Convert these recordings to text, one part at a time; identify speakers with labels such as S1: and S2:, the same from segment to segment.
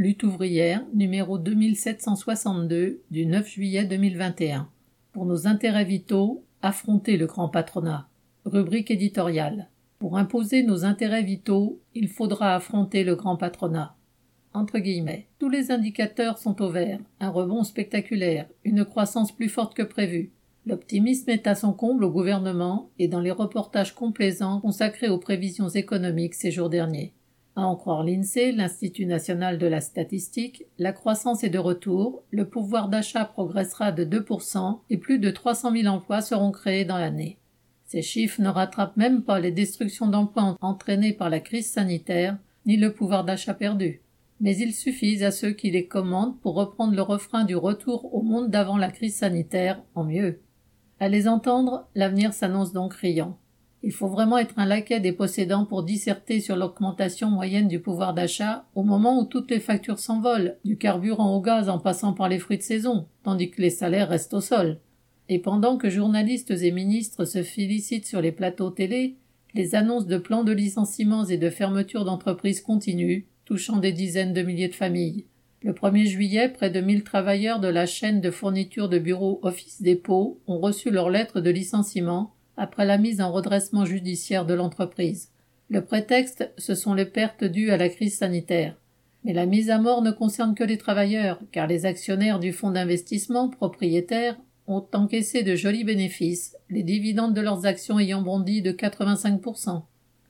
S1: Lutte ouvrière, numéro 2762 du 9 juillet 2021. Pour nos intérêts vitaux, affronter le grand patronat. Rubrique éditoriale. Pour imposer nos intérêts vitaux, il faudra affronter le grand patronat. Entre guillemets. Tous les indicateurs sont au vert. Un rebond spectaculaire, une croissance plus forte que prévu. L'optimisme est à son comble au gouvernement et dans les reportages complaisants consacrés aux prévisions économiques ces jours derniers. À en croire l'INSEE, l'Institut national de la statistique, la croissance est de retour, le pouvoir d'achat progressera de 2% et plus de 300 000 emplois seront créés dans l'année. Ces chiffres ne rattrapent même pas les destructions d'emplois entraînées par la crise sanitaire, ni le pouvoir d'achat perdu. Mais ils suffisent à ceux qui les commandent pour reprendre le refrain du retour au monde d'avant la crise sanitaire en mieux. À les entendre, l'avenir s'annonce donc riant. Il faut vraiment être un laquais des possédants pour disserter sur l'augmentation moyenne du pouvoir d'achat au moment où toutes les factures s'envolent, du carburant au gaz en passant par les fruits de saison, tandis que les salaires restent au sol. Et pendant que journalistes et ministres se félicitent sur les plateaux télé, les annonces de plans de licenciements et de fermetures d'entreprises continuent, touchant des dizaines de milliers de familles. Le 1er juillet, près de 1000 travailleurs de la chaîne de fourniture de bureaux Office Dépôt ont reçu leur lettre de licenciement après la mise en redressement judiciaire de l'entreprise. Le prétexte, ce sont les pertes dues à la crise sanitaire. Mais la mise à mort ne concerne que les travailleurs, car les actionnaires du fonds d'investissement propriétaires ont encaissé de jolis bénéfices, les dividendes de leurs actions ayant bondi de 85%.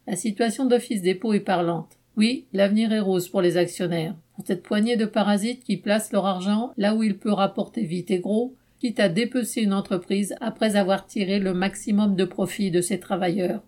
S1: La situation d'Office Dépôt est parlante. Oui, l'avenir est rose pour les actionnaires, pour cette poignée de parasites qui placent leur argent là où il peut rapporter vite et gros, quitte à dépecer une entreprise après avoir tiré le maximum de profit de ses travailleurs.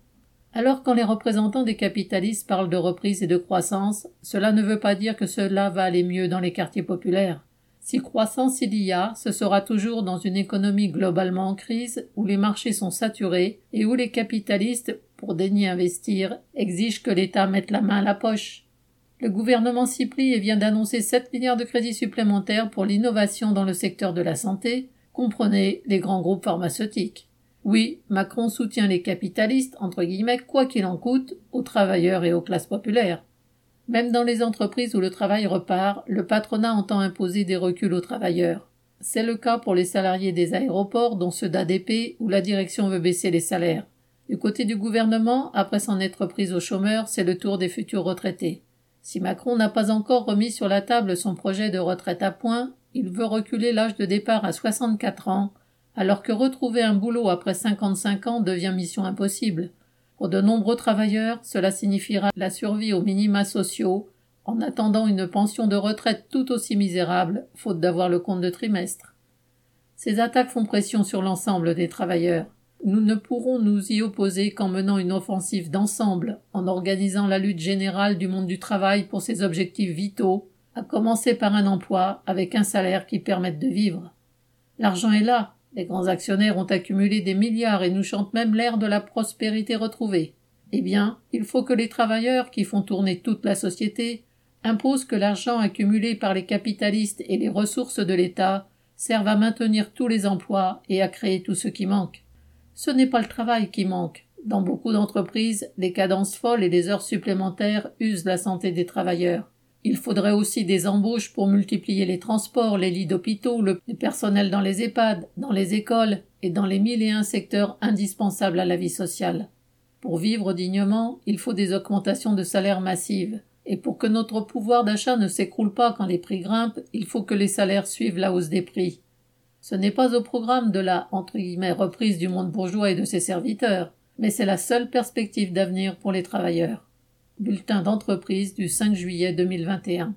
S1: Alors quand les représentants des capitalistes parlent de reprise et de croissance, cela ne veut pas dire que cela va aller mieux dans les quartiers populaires. Si croissance il y a, ce sera toujours dans une économie globalement en crise, où les marchés sont saturés et où les capitalistes, pour daigner investir, exigent que l'État mette la main à la poche. Le gouvernement s'y plie et vient d'annoncer 7 milliards de crédits supplémentaires pour l'innovation dans le secteur de la santé, comprenez les grands groupes pharmaceutiques. Oui, Macron soutient les capitalistes, entre guillemets, quoi qu'il en coûte, aux travailleurs et aux classes populaires. Même dans les entreprises où le travail repart, le patronat entend imposer des reculs aux travailleurs. C'est le cas pour les salariés des aéroports, dont ceux d'ADP, où la direction veut baisser les salaires. Du côté du gouvernement, après s'en être pris aux chômeurs, c'est le tour des futurs retraités. Si Macron n'a pas encore remis sur la table son projet de retraite à point, il veut reculer l'âge de départ à 64 ans, alors que retrouver un boulot après 55 ans devient mission impossible. Pour de nombreux travailleurs, cela signifiera la survie aux minima sociaux, en attendant une pension de retraite tout aussi misérable, faute d'avoir le compte de trimestre. Ces attaques font pression sur l'ensemble des travailleurs. Nous ne pourrons nous y opposer qu'en menant une offensive d'ensemble, en organisant la lutte générale du monde du travail pour ses objectifs vitaux, à commencer par un emploi avec un salaire qui permette de vivre. L'argent est là, les grands actionnaires ont accumulé des milliards et nous chantent même l'air de la prospérité retrouvée. Eh bien, il faut que les travailleurs, qui font tourner toute la société, imposent que l'argent accumulé par les capitalistes et les ressources de l'État servent à maintenir tous les emplois et à créer tout ce qui manque. Ce n'est pas le travail qui manque. Dans beaucoup d'entreprises, les cadences folles et les heures supplémentaires usent la santé des travailleurs. Il faudrait aussi des embauches pour multiplier les transports, les lits d'hôpitaux, le personnel dans les EHPAD, dans les écoles et dans les mille et un secteurs indispensables à la vie sociale. Pour vivre dignement, il faut des augmentations de salaires massives. Et pour que notre pouvoir d'achat ne s'écroule pas quand les prix grimpent, il faut que les salaires suivent la hausse des prix. Ce n'est pas au programme de la entre guillemets, reprise du monde bourgeois et de ses serviteurs, mais c'est la seule perspective d'avenir pour les travailleurs. Bulletin d'entreprise du 5 juillet 2021.